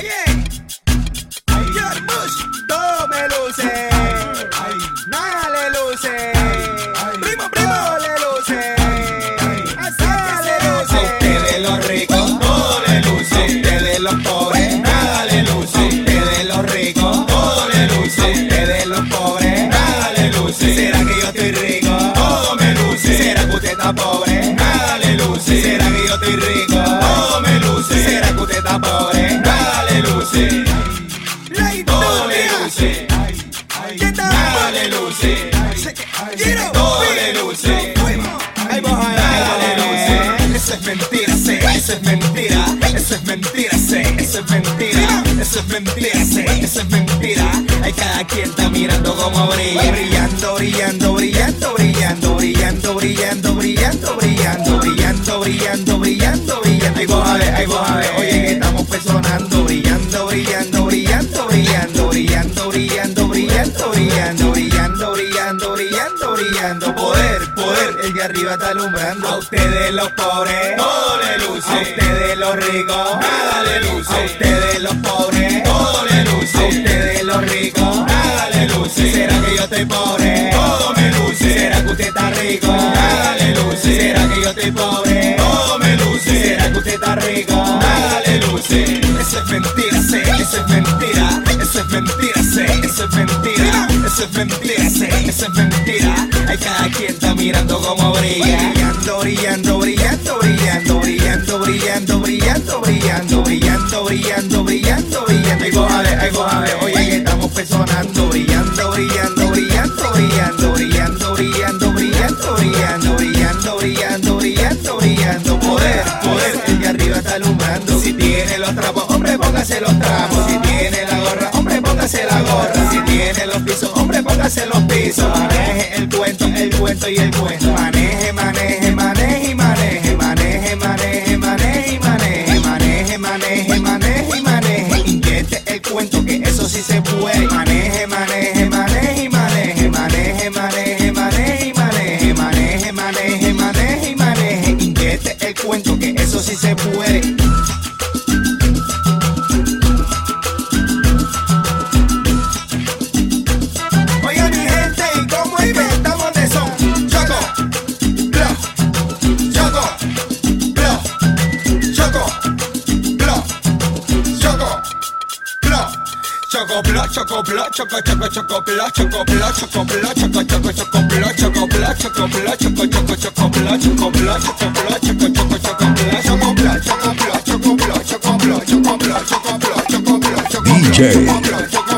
Oye, Bush, todo me luce. Nada le luce. Primo, primo, le luce. Nada le luce. A ustedes los ricos, todo le luce. A ustedes los pobres, nada le luce. A ustedes los ricos, todo le luce. A ustedes los pobres, nada le luce. ¿Será que yo estoy rico? Todo me luce. ¿Será que usted está pobre? Nada le luce. ¿Será que yo estoy rico? Todo me luce. ¿Será que usted está pobre? Brillando, brillando, brillando, brillando, brillando, brillando, brillando, brillando, brillando, brillando, brillando, brillando. Ay, vos a ver, ay, vos a ver, arriba está alumbrando. A ustedes los pobres, todo le luce. A ustedes los ricos, nada le luce. A ustedes los pobres, todo le luce. A ustedes los ricos, nada le luce. ¿Será que yo estoy pobre? Todo me luce. ¿Será que usted está rico? Nada le luce. ¿Será que yo estoy pobre? Todo me luce. ¿Será que usted está rico? Nada le luce. Eso es mentira, sé, eso es mentira. Eso es mentira, sé, eso es mentira. Eso es mentira, como brilla. Brillando, brillando, brillando, brillando, brillando, brillando, brillando, brillando, brillando, brillando, brillando, brillando. Ay, ver, ay, ver, oye que estamos personando, brillando, brillando, brillando, brillando, brillando, brillando, brillando, brillando, brillando, brillando, brillando, brillando. Poder, poder, el de arriba está alumbrando. Si tiene los trapos, hombre, póngase los trapos. Si tiene la gorra, hombre, póngase la gorra. Si tiene los pisos, hombre, póngase los pisos. Maneje el cuento, el cuento y el cuento. Choco choco choco choco choco choco choco choco DJ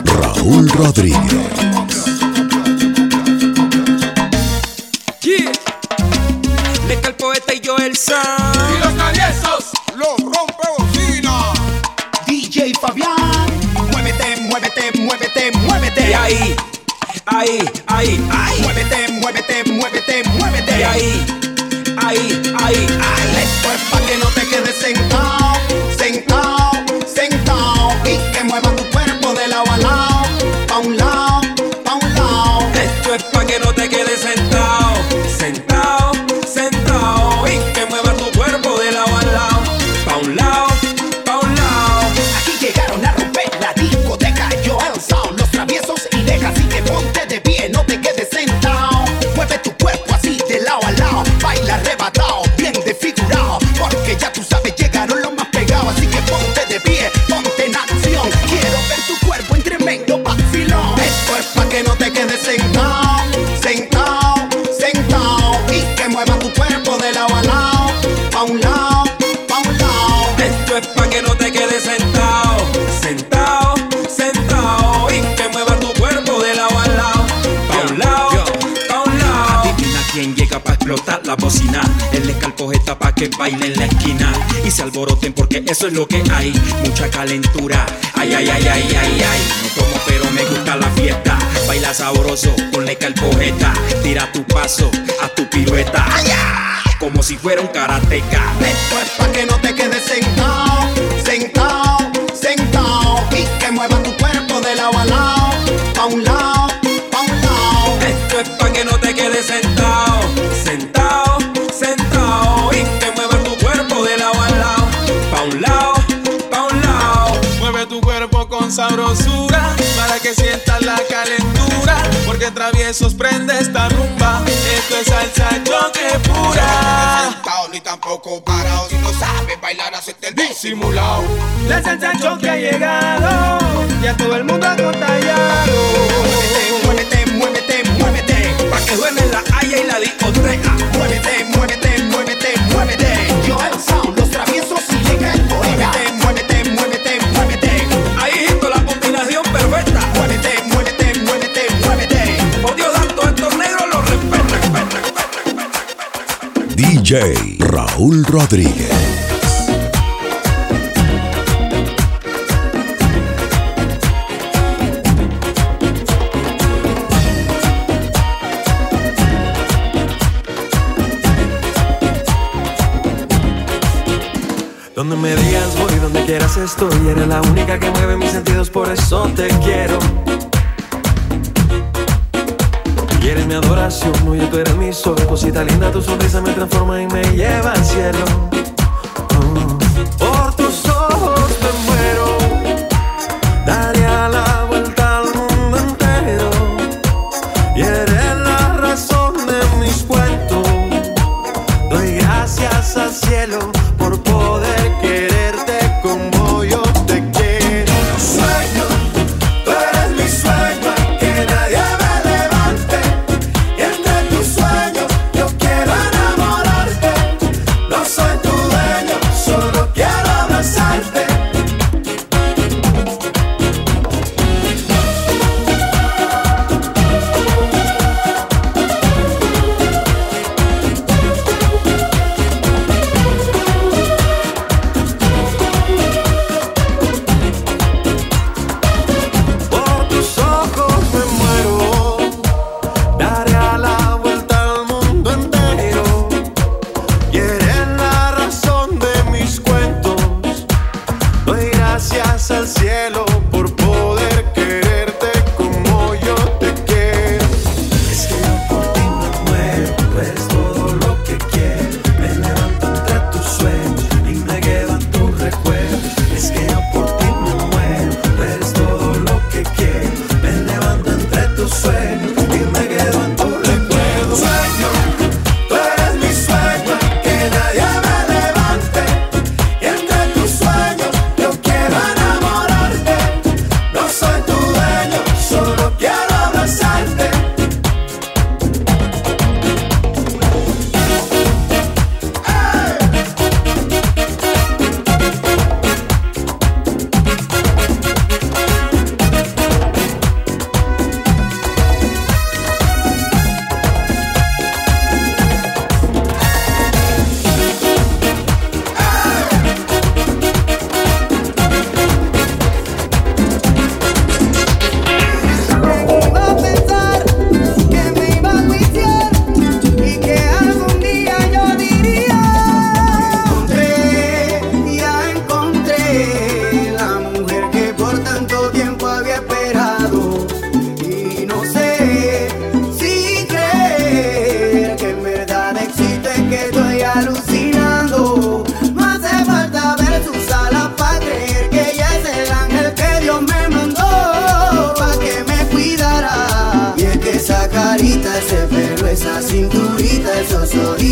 Raúl Rodríguez. Yeah. El poeta y yo el sound. los traviesos, los muévete, muévete, muévete. Y ahí, ahí, ahí, ahí. Muévete, muévete, muévete, muévete. Y ahí, ahí, ahí, ahí. Esto es pa' que no te quedes sentado, sentado, sentado, sentado, y que mueva tu cuerpo de lado a lado, pa' un lado, pa' un lado. Esto es pa' que no te quedes sentado, sentado, sentado. Y que muevas tu cuerpo de lado a lado, pa' un lado, pa' un lado. Adivina quién llega pa' explotar la bocina. El escalpo está pa' que baile en la esquina. Y se alboroten porque eso es lo que hay. Mucha calentura. Ay, ay, ay, ay, ay, ay gozo. Ponle calpojeta, tira tu paso a tu pirueta. Como si fuera un karateca. Esto es pues, pa' que no te quedes sentado, sentado, sentado. Y que mueva tu cuerpo de lado a lado, pa' un lado, pa' un lado. Esto es pues, pa' que no te quedes sentado, sentado, sentado. Y que mueva tu cuerpo de lado a lado, pa' un lado, pa' un lado. Mueve tu cuerpo con sabrosura para que sientas la calidad que traviesos prende esta rumba. Esto es salsa choque pura. No ni tampoco parado. Si no sabes bailar, hacerte el disimulado. La salsa choque ha llegado. Ya todo el mundo ha contagiado. Muévete, muévete, muévete, muévete. Pa' que duele la haya y la disco discoteca. Raúl Rodríguez. Donde me digas voy, donde quieras estoy. Eres la única que mueve mis sentidos, por eso te quiero. Quieres mi adoración, oye tú eres mi sol. Cosita linda, tu sonrisa me transforma y me lleva al cielo.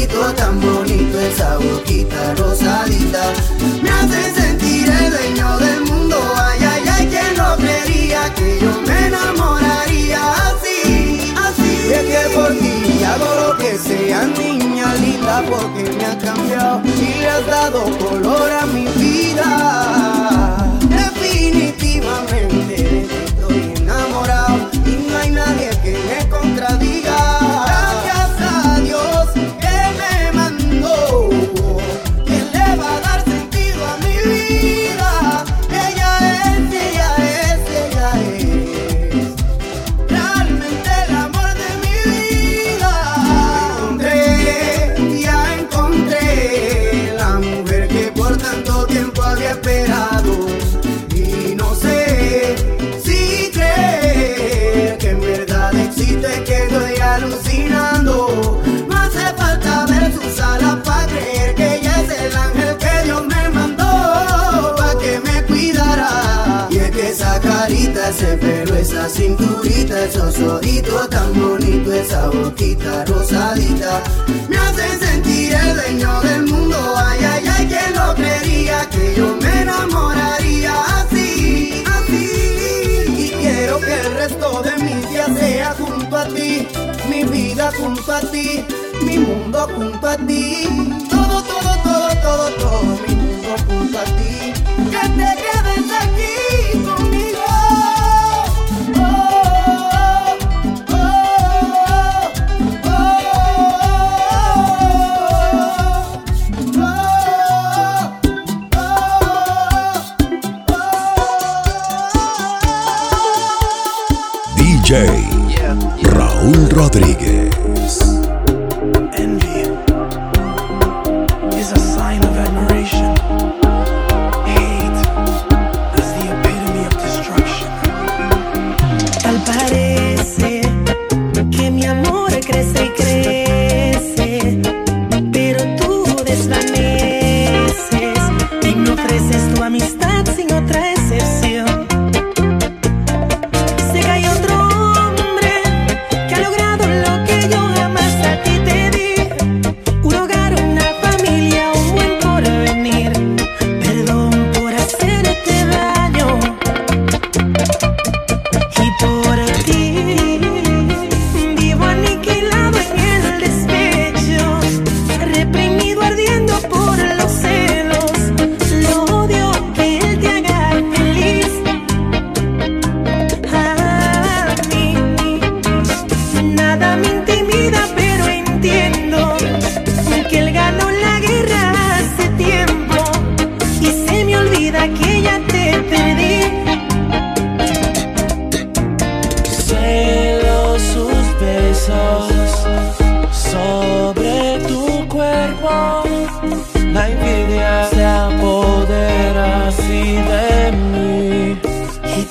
besito tan bonito, esa boquita rosadita. Me hace sentir el dueño del mundo, ay, ay, ay, quien no creería que yo me enamoraría así, así. Y es que por ti hago lo que sea, niña linda, porque me has cambiado y le has dado color a mi vida. Ese pelo, esa cinturita, esos ojitos tan bonitos, esa boquita rosadita. Me hacen sentir el dueño del mundo, ay, ay, ay, ¿quién lo creería que yo me enamoraría así, así? Y quiero que el resto de mi día sea junto a ti, mi vida junto a ti, mi mundo junto a ti. Todo, todo, todo, todo, todo,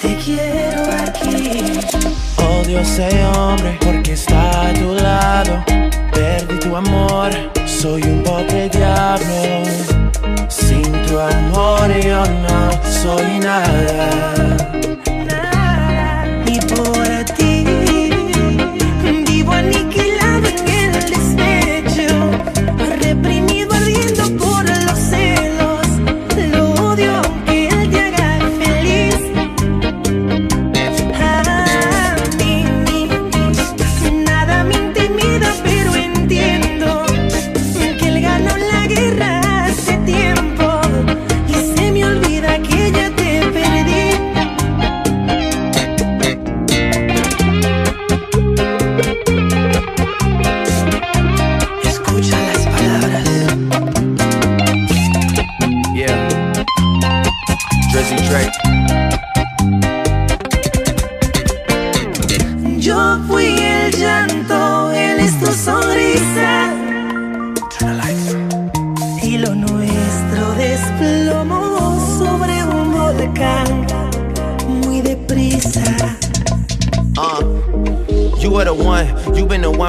te quiero aquí. Odio ese hombre porque está a tu lado. Perdí tu amor, soy un pobre diablo. Sin tu amor yo no soy nada.